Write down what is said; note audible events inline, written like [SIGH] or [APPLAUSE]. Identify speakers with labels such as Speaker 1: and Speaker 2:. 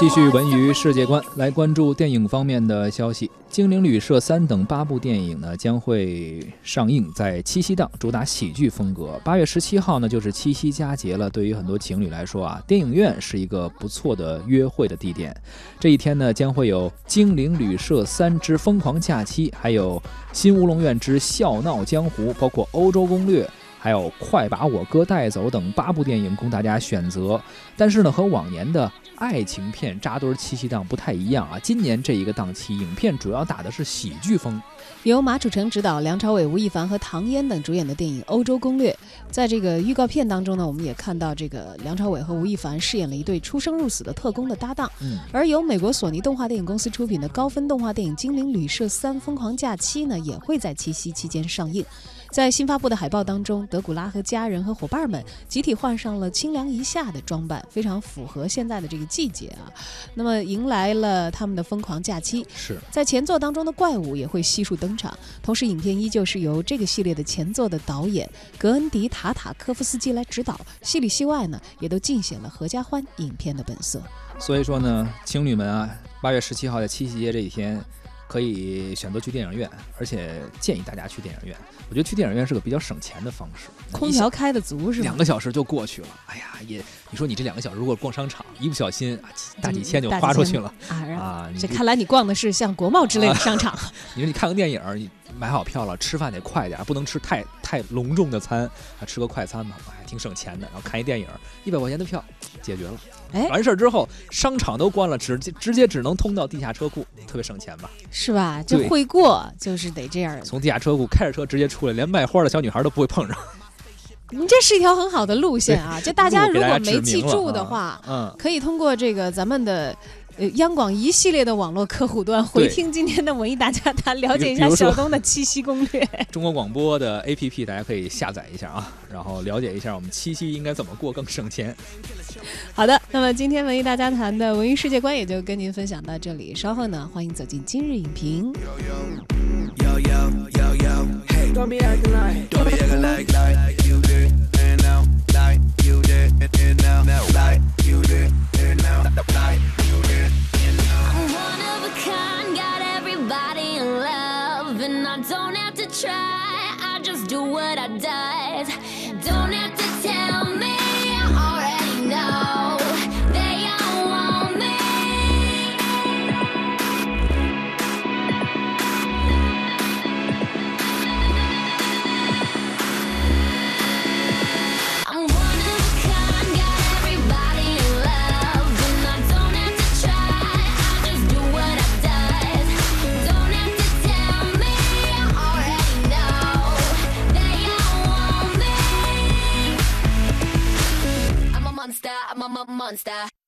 Speaker 1: 继续文娱世界观，来关注电影方面的消息。《精灵旅社三》等八部电影呢将会上映在七夕档，主打喜剧风格。八月十七号呢就是七夕佳节了，对于很多情侣来说啊，电影院是一个不错的约会的地点。这一天呢将会有《精灵旅社三之疯狂假期》，还有《新乌龙院之笑闹江湖》，包括《欧洲攻略》。还有《快把我哥带走》等八部电影供大家选择，但是呢，和往年的爱情片扎堆七夕档不太一样啊。今年这一个档期，影片主要打的是喜剧风，
Speaker 2: 由马楚成执导，梁朝伟、吴亦凡和唐嫣等主演的电影《欧洲攻略》。在这个预告片当中呢，我们也看到这个梁朝伟和吴亦凡饰演了一对出生入死的特工的搭档。嗯，而由美国索尼动画电影公司出品的高分动画电影《精灵旅社三：疯狂假期》呢，也会在七夕期间上映。在新发布的海报当中，德古拉和家人和伙伴们集体换上了清凉一夏的装扮，非常符合现在的这个季节啊。那么迎来了他们的疯狂假期。
Speaker 1: 是
Speaker 2: 在前作当中的怪物也会悉数登场，同时影片依旧是由这个系列的前作的导演格恩迪塔塔科夫斯基来指导，戏里戏外呢也都尽显了合家欢影片的本色。
Speaker 1: 所以说呢，情侣们啊，八月十七号在七夕节这一天。可以选择去电影院，而且建议大家去电影院。我觉得去电影院是个比较省钱的方式，
Speaker 2: 空调开的足是吧
Speaker 1: 两个小时就过去了。哎呀，也你说你这两个小时如果逛商场，一不小心大几千就花出去了
Speaker 2: 啊！这看来你逛的是像国贸之类的商场。
Speaker 1: 你说你看个电影，你买好票了，吃饭得快点，不能吃太太隆重的餐，啊，吃个快餐吧，还挺省钱的。然后看一电影，一百块钱的票解决了。哎，完事儿之后，商场都关了，直接直接只能通到地下车库，特别省钱吧？
Speaker 2: 是吧？就会过就是得这样。
Speaker 1: 从地下车库开着车直接出来，连卖花的小女孩都不会碰上。
Speaker 2: 你这是一条很好的路线啊！就 [LAUGHS] 大家如果没记住的话，嗯，可以通过这个咱们的。央广一系列的网络客户端回听今天的文艺大家谈，了解一下小东的七夕攻略。[LAUGHS]
Speaker 1: 中国广播的 APP 大家可以下载一下啊，然后了解一下我们七夕应该怎么过更省钱。
Speaker 2: 好的，那么今天文艺大家谈的文艺世界观也就跟您分享到这里，稍后呢欢迎走进今日影评。don't have to try, I just do what I does. Don't have to monster, monster.